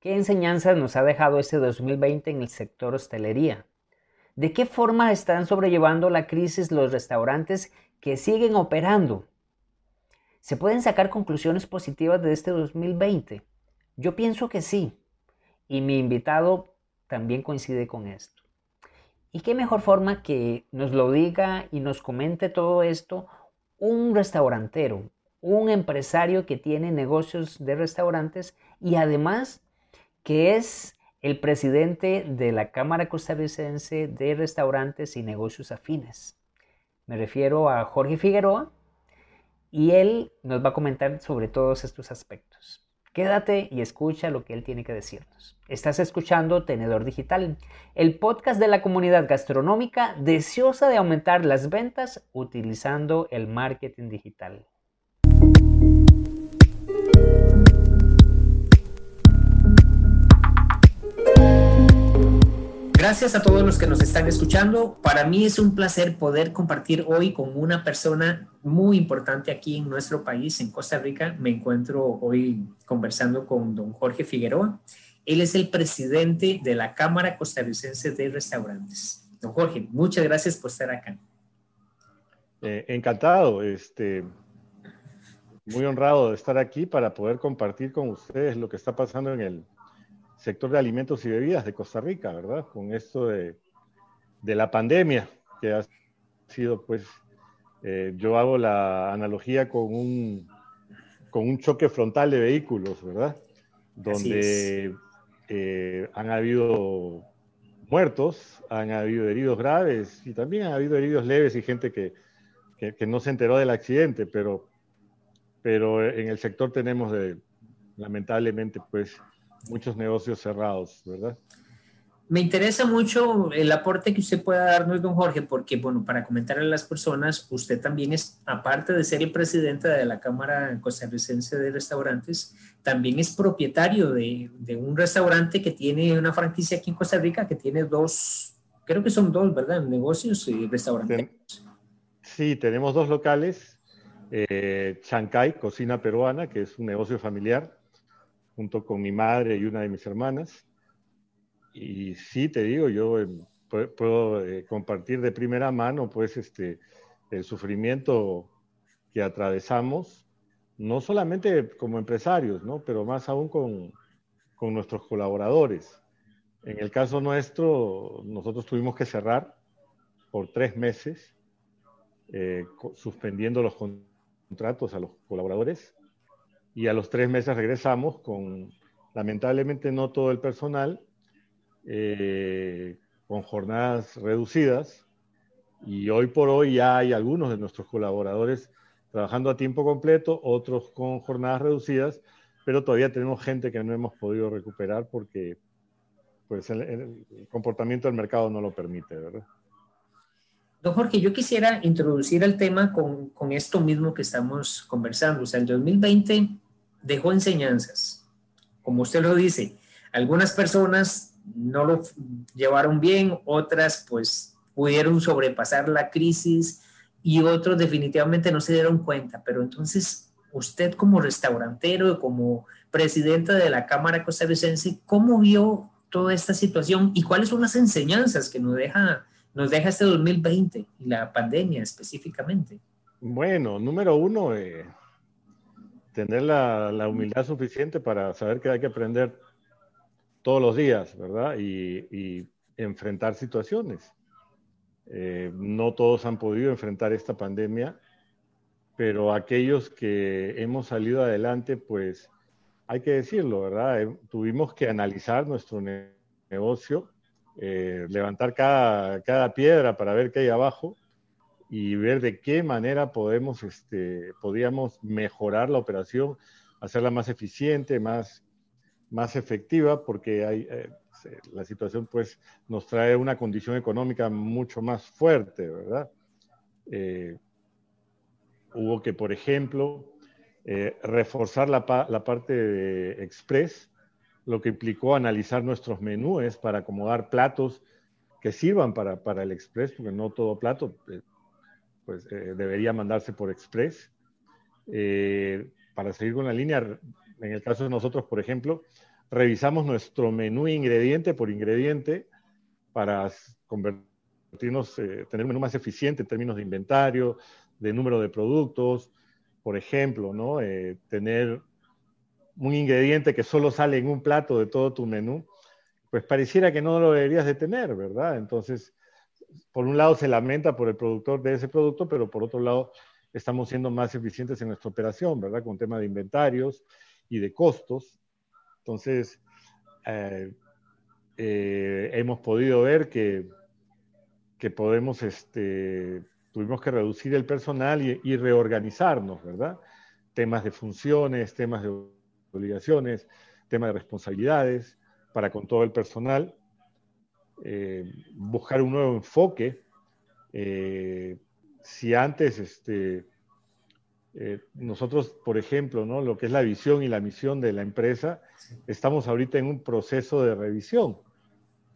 ¿Qué enseñanzas nos ha dejado este 2020 en el sector hostelería? ¿De qué forma están sobrellevando la crisis los restaurantes que siguen operando? ¿Se pueden sacar conclusiones positivas de este 2020? Yo pienso que sí. Y mi invitado también coincide con esto. ¿Y qué mejor forma que nos lo diga y nos comente todo esto un restaurantero, un empresario que tiene negocios de restaurantes y además que es el presidente de la Cámara Costarricense de Restaurantes y Negocios Afines. Me refiero a Jorge Figueroa y él nos va a comentar sobre todos estos aspectos. Quédate y escucha lo que él tiene que decirnos. Estás escuchando Tenedor Digital, el podcast de la comunidad gastronómica deseosa de aumentar las ventas utilizando el marketing digital. Gracias a todos los que nos están escuchando. Para mí es un placer poder compartir hoy con una persona muy importante aquí en nuestro país, en Costa Rica. Me encuentro hoy conversando con don Jorge Figueroa. Él es el presidente de la Cámara Costarricense de Restaurantes. Don Jorge, muchas gracias por estar acá. Eh, encantado, este, muy honrado de estar aquí para poder compartir con ustedes lo que está pasando en el, sector de alimentos y bebidas de Costa Rica, ¿verdad? Con esto de, la pandemia, que ha sido, pues, eh, yo hago la analogía con un, con un choque frontal de vehículos, ¿verdad? Donde eh, han habido muertos, han habido heridos graves y también han habido heridos leves y gente que, que, no se enteró del accidente, pero, pero en el sector tenemos de, lamentablemente, pues, muchos negocios cerrados, ¿verdad? Me interesa mucho el aporte que usted pueda darnos, don Jorge, porque, bueno, para comentar a las personas, usted también es, aparte de ser el presidente de la Cámara Costarricense de Restaurantes, también es propietario de, un restaurante que tiene una franquicia aquí en Costa Rica, que tiene dos, creo que son dos, ¿verdad? Negocios y restaurantes. Sí, tenemos dos locales. Eh, Chancay, Cocina Peruana, que es un negocio familiar, junto con mi madre y una de mis hermanas. Y sí, te digo, yo em, puedo eh, compartir de primera mano, pues, este, el sufrimiento que atravesamos, no solamente como empresarios, ¿no? Pero más aún con, con nuestros colaboradores. En el caso nuestro, nosotros tuvimos que cerrar por tres meses, eh, suspendiendo los contratos a los colaboradores y a los tres meses regresamos con, lamentablemente, no todo el personal, eh, con jornadas reducidas. Y hoy por hoy ya hay algunos de nuestros colaboradores trabajando a tiempo completo, otros con jornadas reducidas, pero todavía tenemos gente que no hemos podido recuperar porque pues, el, el comportamiento del mercado no lo permite, ¿verdad? Don Jorge, yo quisiera introducir el tema con, con, esto mismo que estamos conversando. O sea, el 2020 dejó enseñanzas. Como usted lo dice, algunas personas no lo llevaron bien, otras pues pudieron sobrepasar la crisis y otros definitivamente no se dieron cuenta. Pero entonces, usted como restaurantero, como presidente de la Cámara Costarricense, ¿cómo vio toda esta situación y cuáles son las enseñanzas que nos deja, nos deja este 2020 y la pandemia específicamente? Bueno, número uno, eh, tener la, humildad suficiente para saber que hay que aprender todos los días, ¿verdad? Y, enfrentar situaciones. Eh, no todos han podido enfrentar esta pandemia, pero aquellos que hemos salido adelante, pues hay que decirlo, ¿verdad? Eh, tuvimos que analizar nuestro negocio, eh, levantar cada, cada piedra para ver qué hay abajo y ver de qué manera podemos, este, podíamos mejorar la operación, hacerla más eficiente, más, más efectiva, porque hay, eh, la situación pues nos trae una condición económica mucho más fuerte, ¿verdad? Eh, hubo que, por ejemplo, eh, reforzar la, la, parte de Express, lo que implicó analizar nuestros menúes para acomodar platos que sirvan para, para el Express, porque no todo plato pues eh, debería mandarse por Express. Eh, para seguir con la línea, en el caso de nosotros, por ejemplo, revisamos nuestro menú ingrediente por ingrediente para convertirnos, eh, tener un menú más eficiente en términos de inventario, de número de productos, por ejemplo, ¿no? Eh, tener un ingrediente que solo sale en un plato de todo tu menú, pues pareciera que no lo deberías de tener, ¿verdad? Entonces, por un lado se lamenta por el productor de ese producto, pero por otro lado estamos siendo más eficientes en nuestra operación, ¿verdad? Con tema de inventarios y de costos. Entonces, eh, eh, hemos podido ver que, que podemos, este, tuvimos que reducir el personal y, reorganizarnos, ¿verdad? Temas de funciones, temas de obligaciones, temas de responsabilidades para con todo el personal, eh, buscar un nuevo enfoque. si antes este, eh, nosotros, por ejemplo, ¿no? lo que es la visión y la misión de la empresa, estamos ahorita en un proceso de revisión,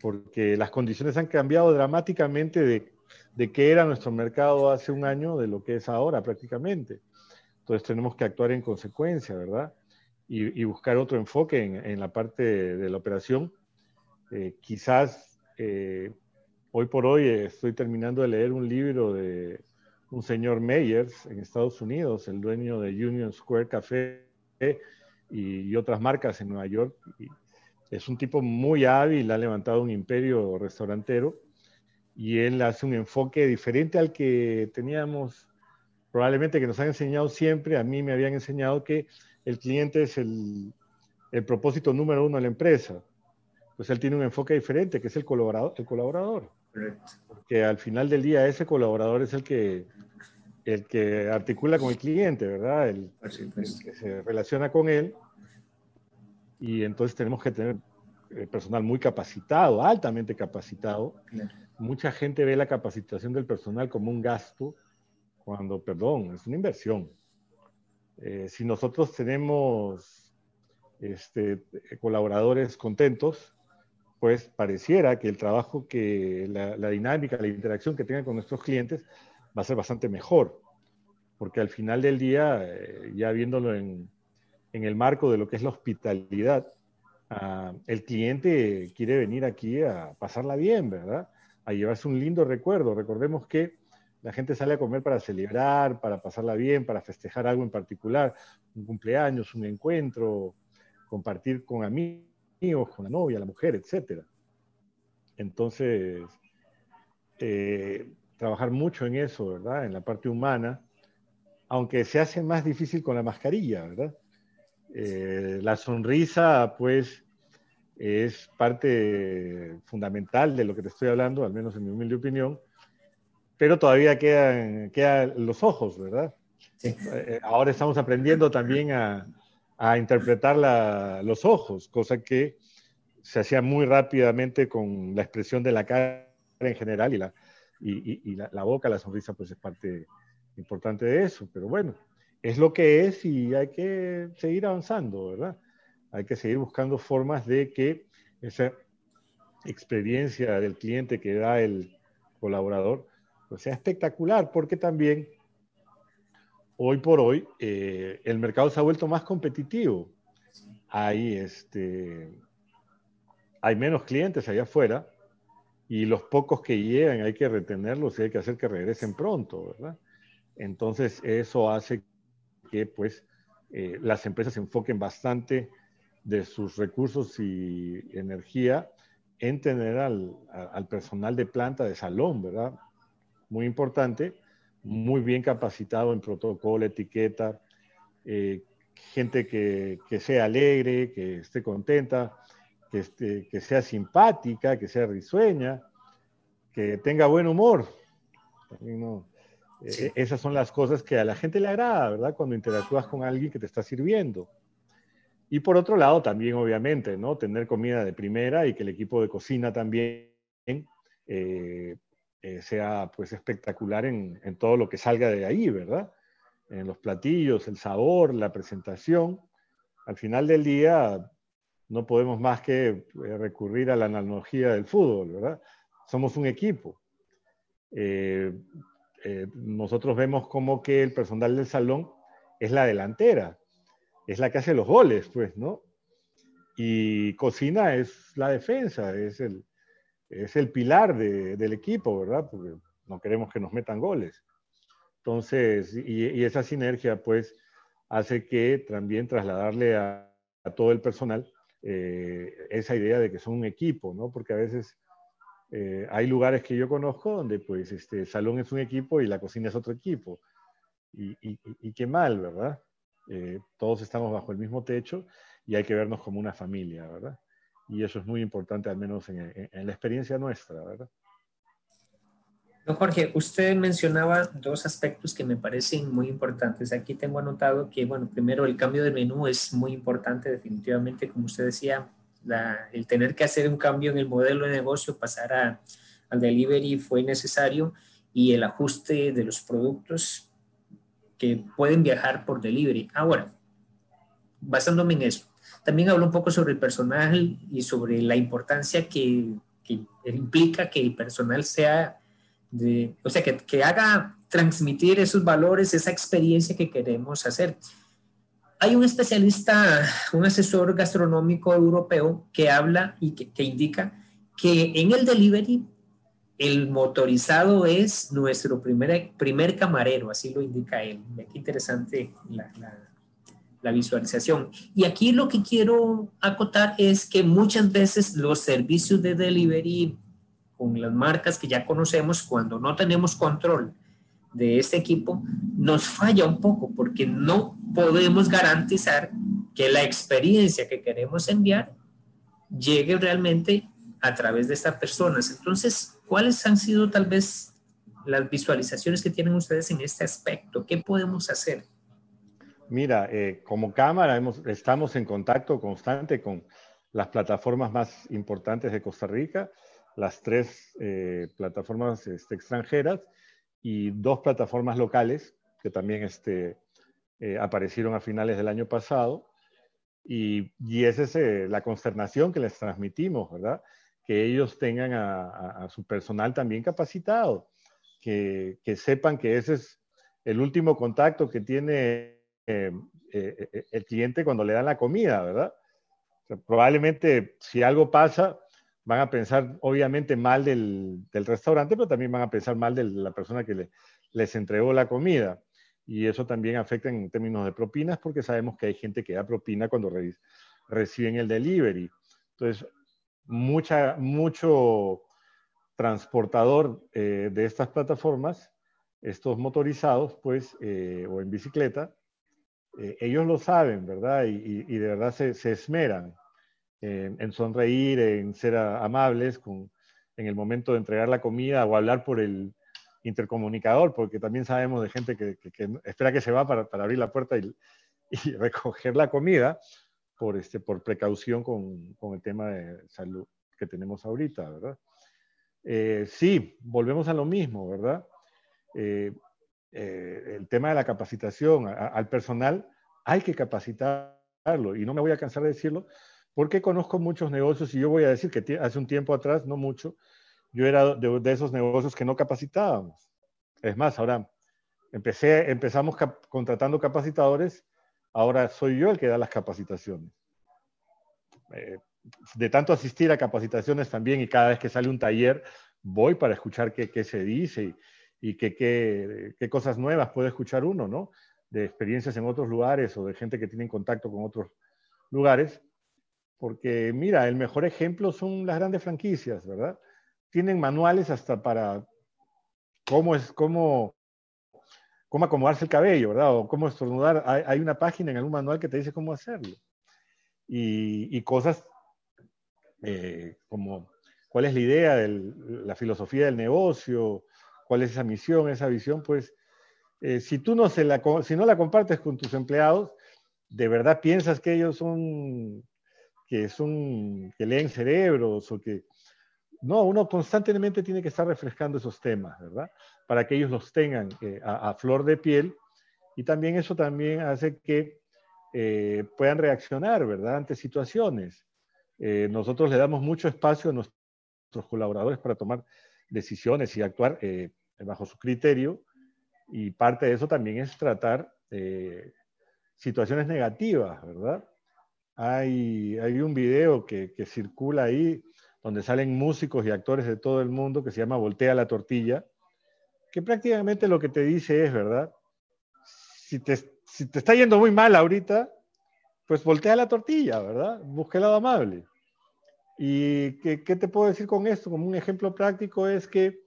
porque las condiciones han cambiado dramáticamente de, de qué era nuestro mercado hace un año de lo que es ahora prácticamente. Entonces tenemos que actuar en consecuencia, ¿verdad? Y, buscar otro enfoque en, la parte de, la operación. Eh, quizás eh, hoy por hoy estoy terminando de leer un libro de, un señor Meyers en Estados Unidos, el dueño de Union Square Café y, otras marcas en Nueva York. es un tipo muy hábil, ha levantado un imperio restaurantero y él hace un enfoque diferente al que teníamos, probablemente que nos han enseñado siempre. A mí me habían enseñado que el cliente es el, el propósito número uno de la empresa. Pues él tiene un enfoque diferente, que es el colaborador. El colaborador. Porque al final del día ese colaborador es el que el que articula con el cliente, ¿verdad? El, que se relaciona con él. Y entonces tenemos que tener eh, personal muy capacitado, altamente capacitado. Mucha gente ve la capacitación del personal como un gasto, cuando, perdón, es una inversión. Eh, si nosotros tenemos este, colaboradores contentos, pues pareciera que el trabajo que, la, dinámica, la interacción que tengan con nuestros clientes va a ser bastante mejor, porque al final del día, eh, ya viéndolo en, en, el marco de lo que es la hospitalidad, ah, el cliente quiere venir aquí a pasarla bien, ¿verdad? A llevarse un lindo recuerdo. Recordemos que la gente sale a comer para celebrar, para pasarla bien, para festejar algo en particular, un cumpleaños, un encuentro, compartir con amigos, con la novia, la mujer, etc. Entonces, eh, trabajar mucho en eso, ¿verdad? En la parte humana, aunque se hace más difícil con la mascarilla, ¿verdad? Eh, la sonrisa, pues, es parte fundamental de lo que te estoy hablando, al menos en mi humilde opinión, pero todavía quedan, quedan los ojos, ¿verdad? Sí. Eh, ahora estamos aprendiendo también a, a interpretar los ojos, cosa que se hacía muy rápidamente con la expresión de la cara en general y la, y, la, boca, la sonrisa, pues es parte importante de eso. Pero bueno, es lo que es y hay que seguir avanzando, ¿verdad? Hay que seguir buscando formas de que esa experiencia del cliente que da el colaborador pues sea espectacular, porque también hoy por hoy eh, el mercado se ha vuelto más competitivo. Hay, este, hay menos clientes allá afuera y los pocos que llegan hay que retenerlos y hay que hacer que regresen pronto, ¿verdad? Entonces eso hace que pues eh, las empresas se enfoquen bastante de sus recursos y energía en tener al, al, personal de planta de salón, ¿verdad? Muy importante, muy bien capacitado en protocolo, etiqueta, eh, gente que, que, sea alegre, que esté contenta, que, este, que sea simpática, que sea risueña, que tenga buen humor. E, esas son las cosas que a la gente le agrada, ¿verdad? Cuando interactúas con alguien que te está sirviendo. Y por otro lado, también, obviamente, ¿no? Tener comida de primera y que el equipo de cocina también eh, eh, sea, pues, espectacular en, en todo lo que salga de ahí, ¿verdad? En los platillos, el sabor, la presentación. Al final del día, no podemos más que eh, recurrir a la analogía del fútbol, ¿verdad? Somos un equipo. Eh, nosotros vemos como que el personal del salón es la delantera, es la que hace los goles, pues, ¿no? Y cocina es la defensa, es el, es el pilar del equipo, ¿verdad? Porque no queremos que nos metan goles. Entonces, y, esa sinergia, pues, hace que también trasladarle a, todo el personal eh, esa idea de que son un equipo, ¿no? Porque a veces eh, hay lugares que yo conozco donde, pues, este el salón es un equipo y la cocina es otro equipo. Y, y qué mal, ¿verdad? Eh, todos estamos bajo el mismo techo y hay que vernos como una familia, ¿verdad? Y eso es muy importante, al menos en, la experiencia nuestra, ¿verdad? Don Jorge, usted mencionaba dos aspectos que me parecen muy importantes. Aquí tengo anotado que, bueno, primero el cambio de menú es muy importante, definitivamente, como usted decía, el tener que hacer un cambio en el modelo de negocio, pasar a, al delivery fue necesario y el ajuste de los productos que pueden viajar por delivery. Ahora, basándome en eso, también hablo un poco sobre el personal y sobre la importancia que, que implica que el personal sea de, o sea, que, que haga transmitir esos valores, esa experiencia que queremos hacer. Hay un especialista, un asesor gastronómico europeo que habla y que, que indica que en el delivery el motorizado es nuestro primer, primer camarero, así lo indica él. Qué interesante la, visualización. Y aquí lo que quiero acotar es que muchas veces los servicios de delivery con las marcas que ya conocemos, cuando no tenemos control de este equipo, nos falla un poco porque no podemos garantizar que la experiencia que queremos enviar llegue realmente a través de estas personas. Entonces, ¿cuáles han sido tal vez las visualizaciones que tienen ustedes en este aspecto? ¿Qué podemos hacer? Mira, eh, como cámara estamos en contacto constante con las plataformas más importantes de Costa Rica, las tres eh, plataformas este, extranjeras y dos plataformas locales que también este, eh, aparecieron a finales del año pasado. Y, y esa es la consternación que les transmitimos, ¿verdad? que ellos tengan a, su personal también capacitado, que, sepan que ese es el último contacto que tiene eh, eh, eh, el cliente cuando le dan la comida, ¿verdad? probablemente si algo pasa, van a pensar obviamente mal del, restaurante, pero también van a pensar mal de la persona que les entregó la comida. Y eso también afecta en términos de propinas, porque sabemos que hay gente que da propina cuando reciben el delivery. Entonces, mucha, mucho transportador eh, de estas plataformas, estos motorizados, pues, eh, o en bicicleta, eh, ellos lo saben, ¿verdad? Y, de verdad se, esmeran en sonreír, en ser amables con, en el momento de entregar la comida o hablar por el intercomunicador, porque también sabemos de gente que, espera que se va para, abrir la puerta y, y recoger la comida por, este, por precaución con, con el tema de salud que tenemos ahorita, ¿verdad? Eh, sí, volvemos a lo mismo, ¿verdad? Eh, eh, el tema de la capacitación al personal, hay que capacitarlo y no me voy a cansar de decirlo porque conozco muchos negocios y yo voy a decir que hace un tiempo atrás, no mucho, yo era de, esos negocios que no capacitábamos. Es más, ahora empecé, empezamos contratando capacitadores Ahora soy yo el que da las capacitaciones. Eh, de tanto asistir a capacitaciones también y cada vez que sale un taller voy para escuchar qué, se dice qué, qué, cosas nuevas puede escuchar uno, ¿no? De experiencias en otros lugares o de gente que tiene contacto con otros lugares. Porque mira, el mejor ejemplo son las grandes franquicias, ¿verdad? Tienen manuales hasta para cómo es, cómo cómo acomodarse el cabello, ¿verdad? O cómo estornudar. Hay, una página en algún manual que te dice cómo hacerlo. Y, cosas eh, como cuál es la idea, de la filosofía del negocio, cuál es esa misión, esa visión, pues eh, si tú no, se la, si no la compartes con tus empleados, de verdad piensas que ellos son, que son, que leen cerebros o que, no, uno constantemente tiene que estar refrescando esos temas, ¿verdad? Para que ellos los tengan eh, a, flor de piel y también eso también hace que eh, puedan reaccionar, ¿verdad? Ante situaciones. Nosotros le damos mucho espacio a nuestros colaboradores para tomar decisiones y actuar bajo su criterio y parte de eso también es tratar situaciones negativas, ¿verdad? hay, hay un video que, que circula ahí donde salen músicos y actores de todo el mundo que se llama Voltea la tortilla, que prácticamente lo que te dice es, ¿verdad? Si te, si te está yendo muy mal ahorita, pues voltea la tortilla, ¿verdad? Busque el lado amable. ¿Y qué, qué, te puedo decir con esto? Como un ejemplo práctico es que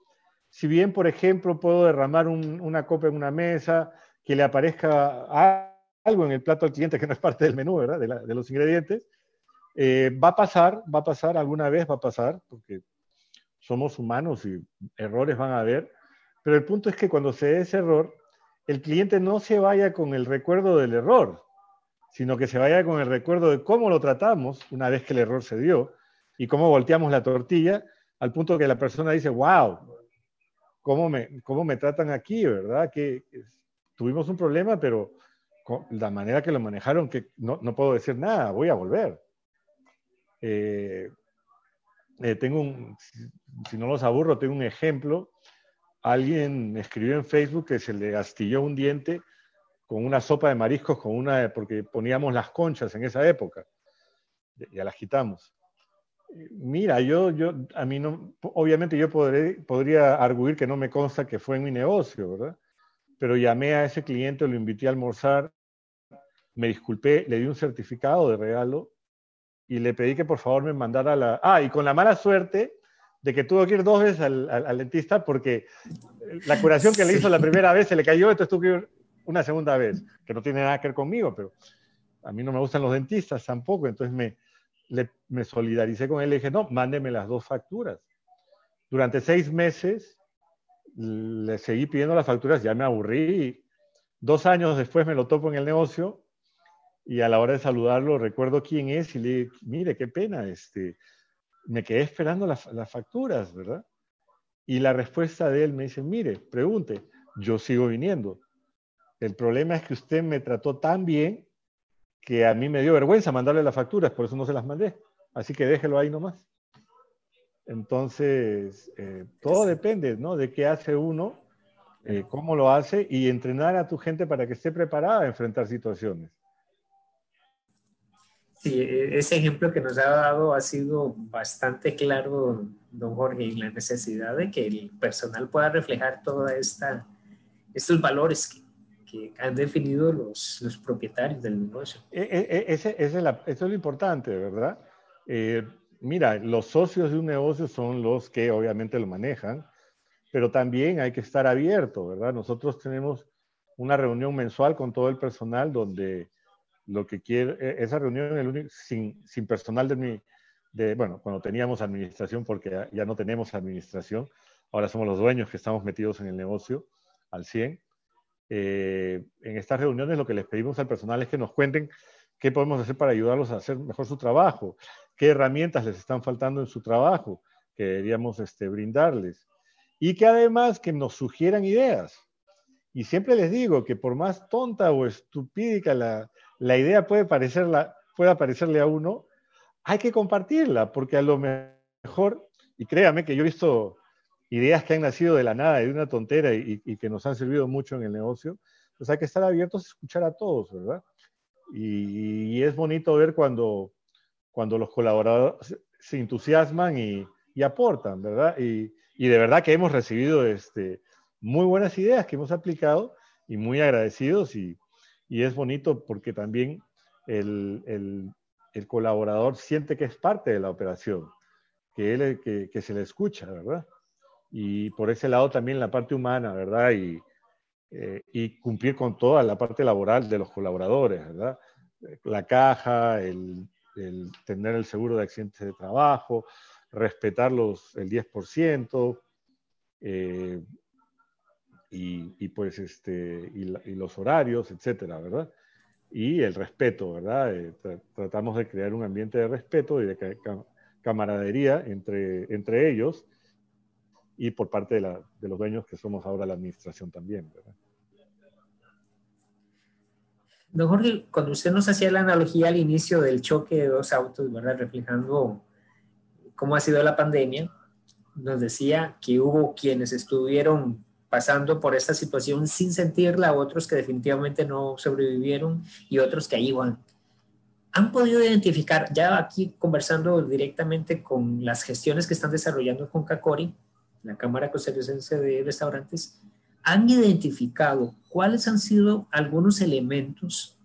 si bien, por ejemplo, puedo derramar un, una copa en una mesa, que le aparezca algo en el plato al cliente que no es parte del menú, ¿verdad? De los ingredientes, eh, va a pasar, va a pasar, alguna vez va a pasar, porque somos humanos y errores van a haber, pero el punto es que cuando se dé ese error, el cliente no se vaya con el recuerdo del error, sino que se vaya con el recuerdo de cómo lo tratamos una vez que el error se dio y cómo volteamos la tortilla, al punto que la persona dice, wow, ¿cómo me, cómo me tratan aquí, verdad? Que tuvimos un problema, pero la manera que lo manejaron, que no, no puedo decir nada, voy a volver. Eh, eh, tengo un, si no los aburro, tengo un ejemplo. Alguien escribió en Facebook que se le astilló un diente con una sopa de mariscos, con una, porque poníamos las conchas en esa época. Ya las quitamos. Mira, yo, yo, a mí no, obviamente yo podré, podría arguir que no me consta que fue en mi negocio, ¿verdad? Pero llamé a ese cliente, lo invité a almorzar, me disculpé, le di un certificado de regalo y le pedí que por favor me mandara la... Ah, y con la mala suerte de que tuvo que ir dos veces al, al, dentista porque la curación que le hizo la primera vez se le cayó, entonces tuvo que ir una segunda vez, que no tiene nada que ver conmigo, pero a mí no me gustan los dentistas tampoco, entonces me, me solidaricé con él y dije, no, mándeme las dos facturas. Durante seis meses le seguí pidiendo las facturas, ya me aburrí. Dos años después me lo topo en el negocio y a la hora de saludarlo recuerdo quién es y le digo, mire, qué pena, este, me quedé esperando las, las facturas, ¿verdad? Y la respuesta de él me dice, mire, pregunte, yo sigo viniendo. El problema es que usted me trató tan bien que a mí me dio vergüenza mandarle las facturas, por eso no se las mandé. Así que déjelo ahí nomás. Entonces, eh, todo depende, ¿no? De qué hace uno, eh, cómo lo hace y entrenar a tu gente para que esté preparada a enfrentar situaciones. Sí, e, ese ejemplo que nos ha dado ha sido bastante claro, don Jorge, y la necesidad de que el personal pueda reflejar todos estos valores que, que, han definido los, los, propietarios del negocio. E, e, ese, ese es la, eso es lo importante, ¿verdad? Eh, mira, los socios de un negocio son los que obviamente lo manejan, pero también hay que estar abierto, ¿verdad? Nosotros tenemos una reunión mensual con todo el personal donde lo que quiere, e, esa reunión el único, sin, sin, personal de mi, de, bueno, cuando teníamos administración, porque ya, no tenemos administración, ahora somos los dueños que estamos metidos en el negocio al 100. Eh, en estas reuniones lo que les pedimos al personal es que nos cuenten qué podemos hacer para ayudarlos a hacer mejor su trabajo, qué herramientas les están faltando en su trabajo que deberíamos este, brindarles. Y que además que nos sugieran ideas. Y siempre les digo que por más tonta o estupídica la, la idea puede, parecerla, puede parecerle a uno, hay que compartirla, porque a lo mejor, y créame que yo he visto ideas que han nacido de la nada, de una tontera y, y, que nos han servido mucho en el negocio, pues hay que estar abiertos a escuchar a todos, ¿verdad? Y, y es bonito ver cuando, cuando los colaboradores se entusiasman y, y aportan, ¿verdad? Y, y, de verdad que hemos recibido este, muy buenas ideas que hemos aplicado y muy agradecidos y, y es bonito porque también el, el, el, colaborador siente que es parte de la operación, que, él, que, que, se le escucha, ¿verdad? Y por ese lado también la parte humana, ¿verdad? Y, eh, y cumplir con toda la parte laboral de los colaboradores, ¿verdad? La caja, el, el tener el seguro de accidentes de trabajo, respetar los, el 10%, eh, y, y pues este, y, y, los horarios, etcétera, ¿verdad? Y el respeto, ¿verdad? Eh, tra tratamos de crear un ambiente de respeto y de ca camaradería entre, entre ellos y por parte de, la, de, los dueños que somos ahora la administración también, ¿verdad? Don Jorge, cuando usted nos hacía la analogía al inicio del choque de dos autos, ¿verdad? Reflejando cómo ha sido la pandemia, nos decía que hubo quienes estuvieron pasando por esta situación sin sentirla, otros que definitivamente no sobrevivieron y otros que ahí van. han podido identificar, ya aquí conversando directamente con las gestiones que están desarrollando con CACORI, la Cámara Costarricense de Restaurantes, han identificado cuáles han sido algunos elementos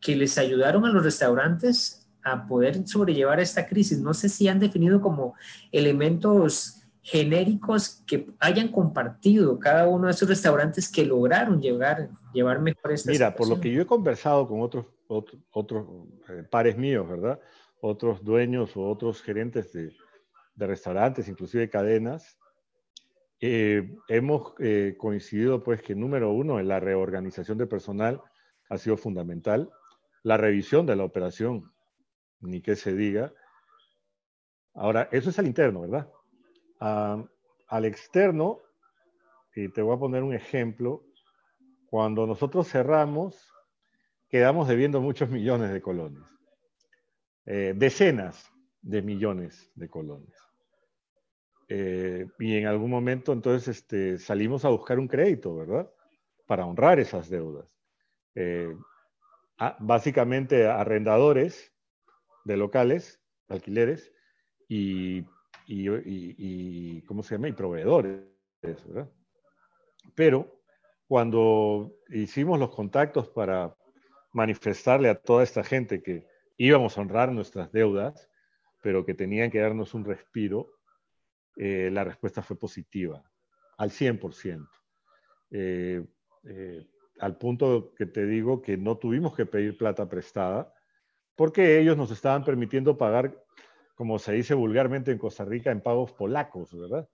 que les ayudaron a los restaurantes a poder sobrellevar esta crisis. No sé si han definido como elementos genéricos que hayan compartido cada uno de esos restaurantes que lograron llevar, llevar mejor esta Mira, por lo que yo he conversado con otros otros eh, pares míos, ¿verdad? Otros dueños o otros gerentes de, restaurantes, inclusive cadenas, eh, hemos eh, coincidido pues que número uno, la reorganización de personal ha sido fundamental, la revisión de la operación, ni que se diga. Ahora, eso es al interno, ¿verdad? al externo, y te voy a poner un ejemplo, cuando nosotros cerramos, quedamos debiendo muchos millones de colones, eh, decenas de millones de colones. Eh, y en algún momento entonces este, salimos a buscar un crédito, ¿verdad? Para honrar esas deudas. Eh, básicamente arrendadores de locales, alquileres, y, y, y, ¿cómo se llama? Y proveedores, ¿verdad? Pero cuando hicimos los contactos para manifestarle a toda esta gente que íbamos a honrar nuestras deudas, pero que tenían que darnos un respiro, eh, la respuesta fue positiva, al 100%. Eh, eh, al punto que te digo que no tuvimos que pedir plata prestada, porque ellos nos estaban permitiendo pagar, como se dice vulgarmente en Costa Rica, en pagos polacos, ¿verdad?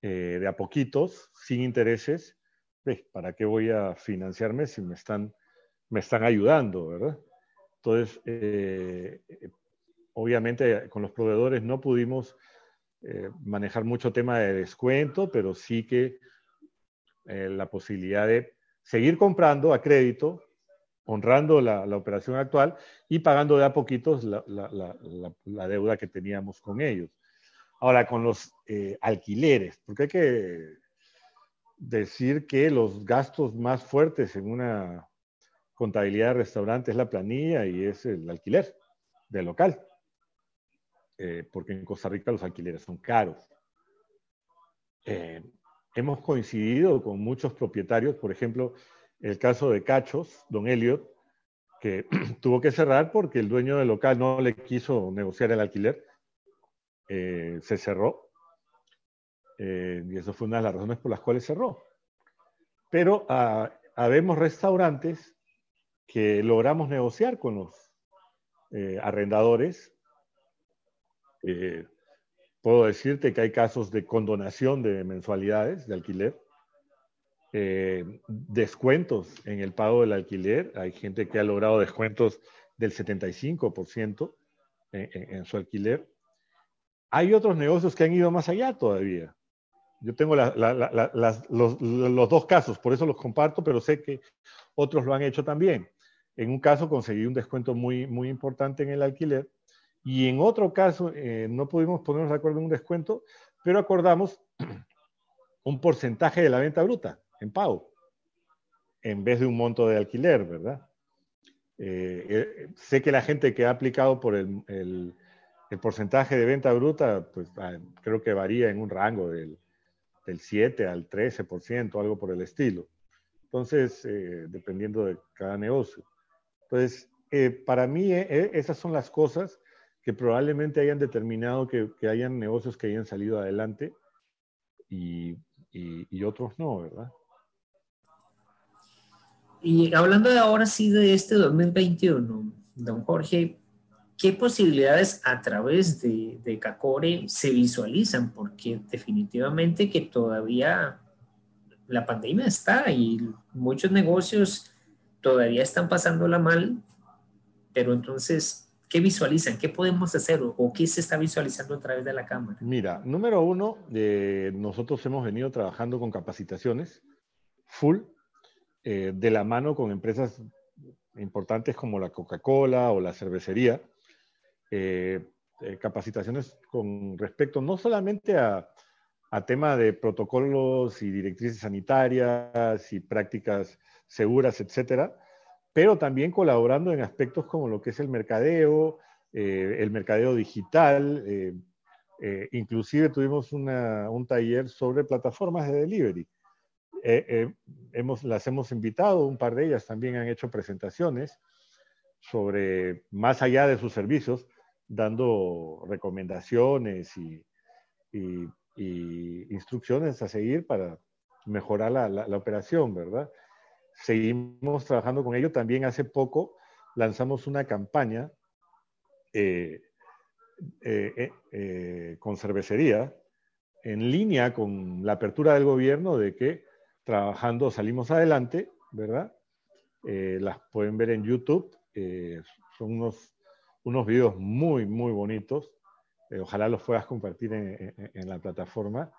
de a poquitos, sin intereses. ¿Para qué voy a financiarme si me están me están ayudando, ¿verdad? Entonces, eh, obviamente con los proveedores no pudimos eh, manejar mucho tema de descuento, pero sí que eh, la posibilidad de seguir comprando a crédito, honrando la, operación actual y pagando de a poquitos la, deuda que teníamos con ellos. Ahora, con los alquileres, porque hay que decir que los gastos más fuertes en una contabilidad de restaurante es la planilla y es el alquiler del local. Eh, porque en Costa Rica los alquileres son caros. Eh, hemos coincidido con muchos propietarios, por ejemplo, el caso de Cachos, don Elliot, que tuvo que cerrar porque el dueño del local no le quiso negociar el alquiler, eh, se cerró. y eso fue una de las razones por las cuales cerró. Pero ah, habemos restaurantes que logramos negociar con los eh, arrendadores. Eh, puedo decirte que hay casos de condonación de mensualidades de alquiler, eh, descuentos en el pago del alquiler. Hay gente que ha logrado descuentos del 75% en, en, su alquiler. Hay otros negocios que han ido más allá todavía. Yo tengo los, los, dos casos, por eso los comparto, pero sé que otros lo han hecho también. En un caso conseguí un descuento muy, muy importante en el alquiler y en otro caso eh, no pudimos ponernos de acuerdo en un descuento, pero acordamos un porcentaje de la venta bruta en pago en vez de un monto de alquiler, ¿verdad? Eh, eh, sé que la gente que ha aplicado por el, el, porcentaje de venta bruta, pues ah, creo que varía en un rango del, del 7 al 13%, algo por el estilo. Entonces, dependiendo de cada negocio. Entonces, eh, para mí eh, eh, esas son las cosas que probablemente hayan determinado que, hayan negocios que hayan salido adelante y, otros no, ¿verdad? Y hablando de ahora sí de este 2021, don Jorge, ¿qué posibilidades a través de, de CACORE se visualizan? Porque definitivamente que todavía la pandemia está y muchos negocios todavía están pasándola mal, pero entonces, ¿qué visualizan? ¿Qué podemos hacer o, qué se está visualizando a través de la cámara? Mira, número uno, eh, nosotros hemos venido trabajando con capacitaciones full, eh, de la mano con empresas importantes como la Coca-Cola o la cervecería, eh, capacitaciones con respecto no solamente a, a tema de protocolos y directrices sanitarias y prácticas seguras, etcétera, pero también colaborando en aspectos como lo que es el mercadeo, eh, el mercadeo digital, eh, eh, inclusive tuvimos un taller sobre plataformas de delivery. hemos, las hemos invitado, un par de ellas también han hecho presentaciones sobre, más allá de sus servicios, dando recomendaciones y, instrucciones a seguir para mejorar la, operación, ¿verdad? Seguimos trabajando con ello. También hace poco lanzamos una campaña eh, eh, eh, con cervecería en línea con la apertura del gobierno de que trabajando salimos adelante, ¿verdad? las pueden ver en YouTube. son unos unos videos muy, muy bonitos. Ojalá los puedas compartir en, la plataforma.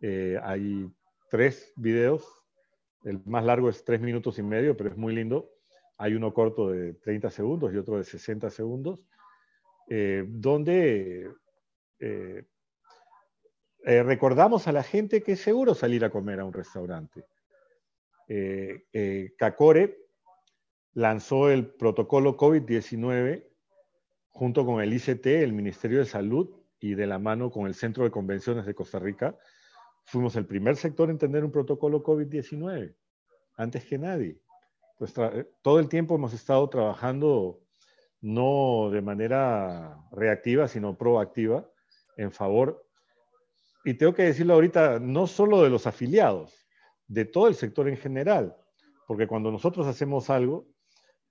Hay tres videos. El más largo es tres minutos y medio, pero es muy lindo. Hay uno corto de 30 segundos y otro de 60 segundos, eh, donde recordamos a la gente que es seguro salir a comer a un restaurante. Cacore lanzó el protocolo COVID-19 junto con el ICT, el Ministerio de Salud y de la mano con el Centro de Convenciones de Costa Rica, fuimos el primer sector en tener un protocolo COVID-19, antes que nadie. Pues todo el tiempo hemos estado trabajando no de manera reactiva, sino proactiva en favor, y tengo que decirlo ahorita, no solo de los afiliados, de todo el sector en general, porque cuando nosotros hacemos algo,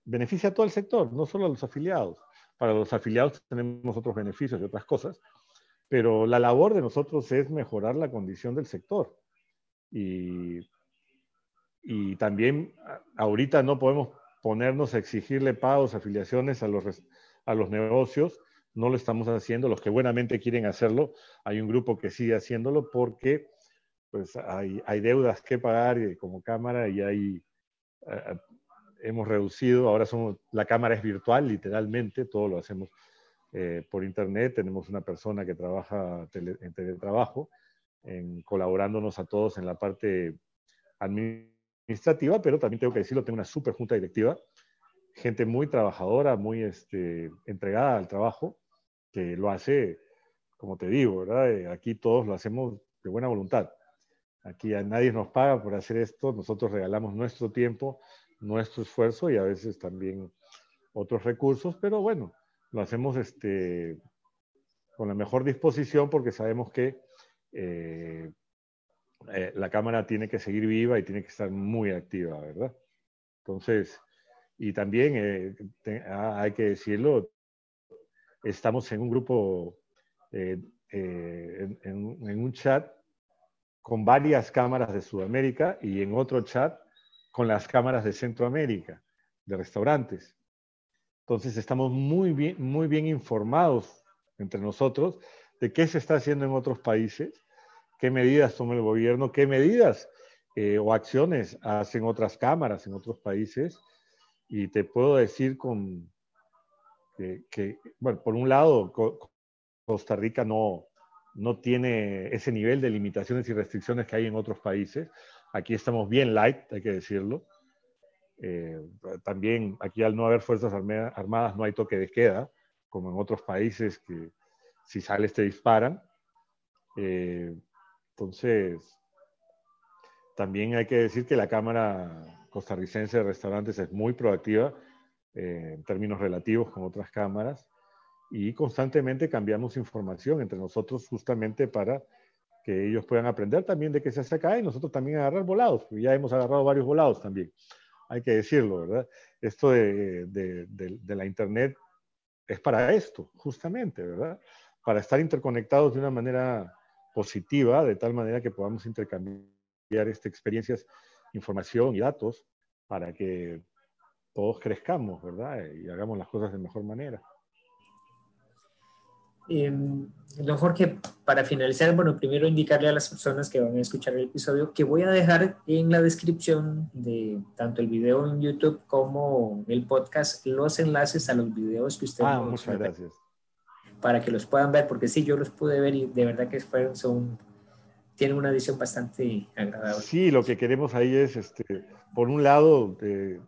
beneficia a todo el sector, no solo a los afiliados. Para los afiliados tenemos otros beneficios y otras cosas, pero la labor de nosotros es mejorar la condición del sector. Y, y también ahorita no podemos ponernos a exigirle pagos, afiliaciones a los, a los negocios, no lo estamos haciendo, los que buenamente quieren hacerlo, hay un grupo que sigue haciéndolo porque pues hay, hay deudas que pagar como cámara y hay eh, hemos reducido, ahora somos, la cámara es virtual, literalmente, todo lo hacemos eh, por internet. Tenemos una persona que trabaja en teletrabajo, en, colaborándonos a todos en la parte administrativa, pero también tengo que decirlo, tengo una super junta directiva, gente muy trabajadora, muy este, entregada al trabajo, que lo hace, como te digo, ¿verdad? Eh, aquí todos lo hacemos de buena voluntad. Aquí a nadie nos paga por hacer esto, nosotros regalamos nuestro tiempo, nuestro esfuerzo y a veces también otros recursos, pero bueno, lo hacemos este, con la mejor disposición porque sabemos que eh, eh, la cámara tiene que seguir viva y tiene que estar muy activa, ¿verdad? Entonces, y también eh, ah, hay que decirlo, estamos en un grupo, en, en un chat con varias cámaras de Sudamérica y en otro chat con las cámaras de Centroamérica, de restaurantes. Entonces estamos muy bien, muy bien informados entre nosotros de qué se está haciendo en otros países, qué medidas toma el gobierno, qué medidas eh, o acciones hacen otras cámaras en otros países. Y te puedo decir con que, bueno, por un lado, Costa Rica no, no tiene ese nivel de limitaciones y restricciones que hay en otros países. Aquí estamos bien light, hay que decirlo. Eh, también aquí al no haber fuerzas armadas no hay toque de queda, como en otros países que si sales te disparan. Eh, entonces, también hay que decir que la Cámara costarricense de Restaurantes es muy proactiva eh, en términos relativos con otras cámaras y constantemente cambiamos información entre nosotros justamente para que ellos puedan aprender también de qué se hace acá y nosotros también agarrar volados, ya hemos agarrado varios volados también, hay que decirlo, ¿verdad? Esto de, de, de, la Internet es para esto, justamente, ¿verdad? Para estar interconectados de una manera positiva, de tal manera que podamos intercambiar este, experiencias, información y datos para que todos crezcamos, ¿verdad? Y hagamos las cosas de mejor manera. Eh, don Jorge, para finalizar, bueno, primero indicarle a las personas que van a escuchar el episodio que voy a dejar en la descripción de tanto el video en YouTube como el podcast los enlaces a los videos que ustedes ah, muchas gracias. Para que los puedan ver, porque sí, yo los pude ver y de verdad que fueron, son, tienen una edición bastante agradable. Sí, lo que queremos ahí es, este, por un lado, eh,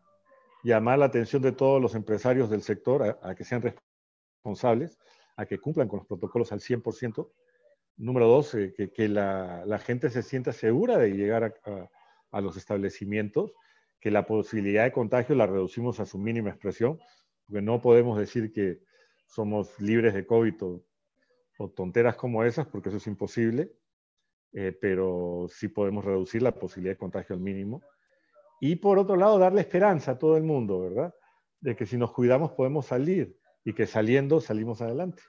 llamar la atención de todos los empresarios del sector a, que sean responsables, a que cumplan con los protocolos al 100%. Número dos, eh, que, la, gente se sienta segura de llegar a, los establecimientos, que la posibilidad de contagio la reducimos a su mínima expresión, porque no podemos decir que somos libres de COVID o, o tonteras como esas, porque eso es imposible, eh, pero sí podemos reducir la posibilidad de contagio al mínimo. Y por otro lado, darle esperanza a todo el mundo, ¿verdad? De que si nos cuidamos podemos salir y que saliendo salimos adelante.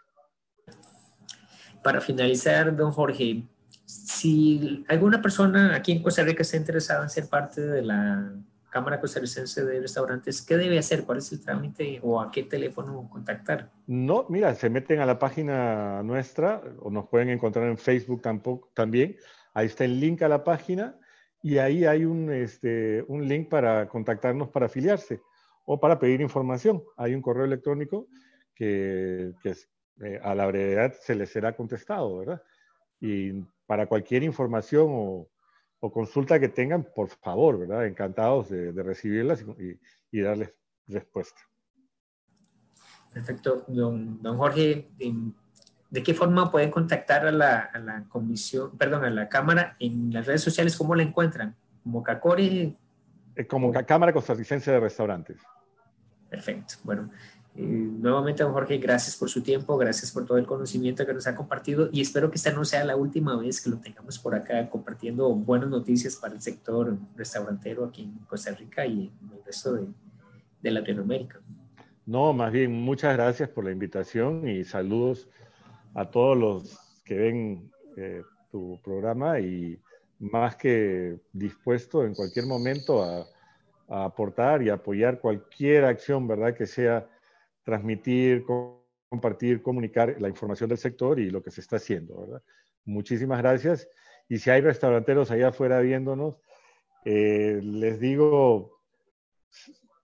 Para finalizar, don Jorge, si alguna persona aquí en Costa Rica está interesada en ser parte de la Cámara Costarricense de Restaurantes, ¿qué debe hacer? ¿Cuál es el trámite o a qué teléfono contactar? No, mira, se meten a la página nuestra o nos pueden encontrar en Facebook tampoco, también. Ahí está el link a la página y ahí hay un, este, un link para contactarnos para afiliarse o para pedir información. Hay un correo electrónico que, que eh, a la brevedad se les será contestado, ¿verdad? Y para cualquier información o, o consulta que tengan, por favor, ¿verdad? Encantados de, recibirlas y, darles respuesta. Perfecto. Don, don, Jorge, ¿de qué forma pueden contactar a la, a la, comisión, perdón, a la Cámara en las redes sociales? ¿Cómo la encuentran? ¿Como CACORE? Eh, como Cámara Costarricense de Restaurantes. Perfecto. Bueno, nuevamente, don Jorge, gracias por su tiempo, gracias por todo el conocimiento que nos ha compartido y espero que esta no sea la última vez que lo tengamos por acá compartiendo buenas noticias para el sector restaurantero aquí en Costa Rica y en el resto de, de Latinoamérica. No, más bien, muchas gracias por la invitación y saludos a todos los que ven eh, tu programa y más que dispuesto en cualquier momento a, aportar y apoyar cualquier acción, ¿verdad? Que sea transmitir, compartir, comunicar la información del sector y lo que se está haciendo, ¿verdad? Muchísimas gracias. Y si hay restauranteros allá afuera viéndonos, eh, les digo,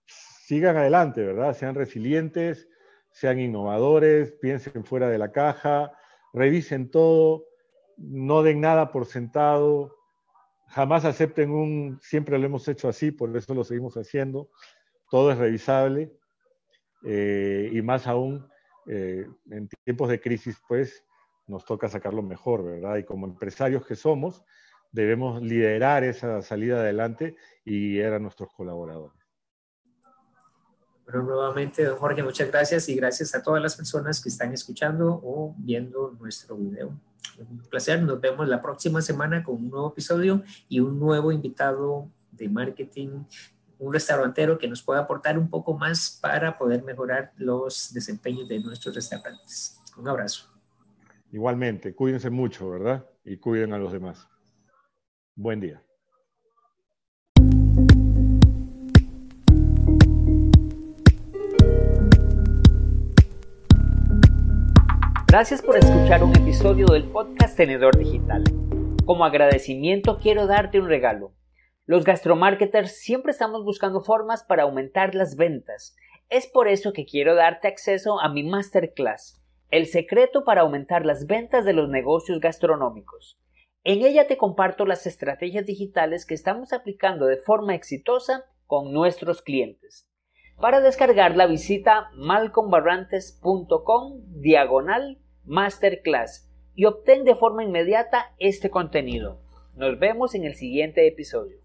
sigan adelante, ¿verdad? Sean resilientes, sean innovadores, piensen fuera de la caja, revisen todo, no den nada por sentado, jamás acepten un, siempre lo hemos hecho así, por eso lo seguimos haciendo, todo es revisable eh, y más aún eh, en tiempos de crisis, pues nos toca sacarlo mejor, ¿verdad? Y como empresarios que somos, debemos liderar esa salida adelante y eran nuestros colaboradores. Bueno, nuevamente, don Jorge, muchas gracias y gracias a todas las personas que están escuchando o viendo nuestro video. Un placer, nos vemos la próxima semana con un nuevo episodio y un nuevo invitado de marketing un restaurantero que nos pueda aportar un poco más para poder mejorar los desempeños de nuestros restaurantes. Un abrazo. Igualmente, cuídense mucho, ¿verdad? Y cuiden a los demás. Buen día. Gracias por escuchar un episodio del podcast Tenedor Digital. Como agradecimiento quiero darte un regalo los gastromarketers siempre estamos buscando formas para aumentar las ventas. Es por eso que quiero darte acceso a mi masterclass, El secreto para aumentar las ventas de los negocios gastronómicos. En ella te comparto las estrategias digitales que estamos aplicando de forma exitosa con nuestros clientes. Para descargarla visita malcombarrantes.com diagonal masterclass y obtén de forma inmediata este contenido. Nos vemos en el siguiente episodio.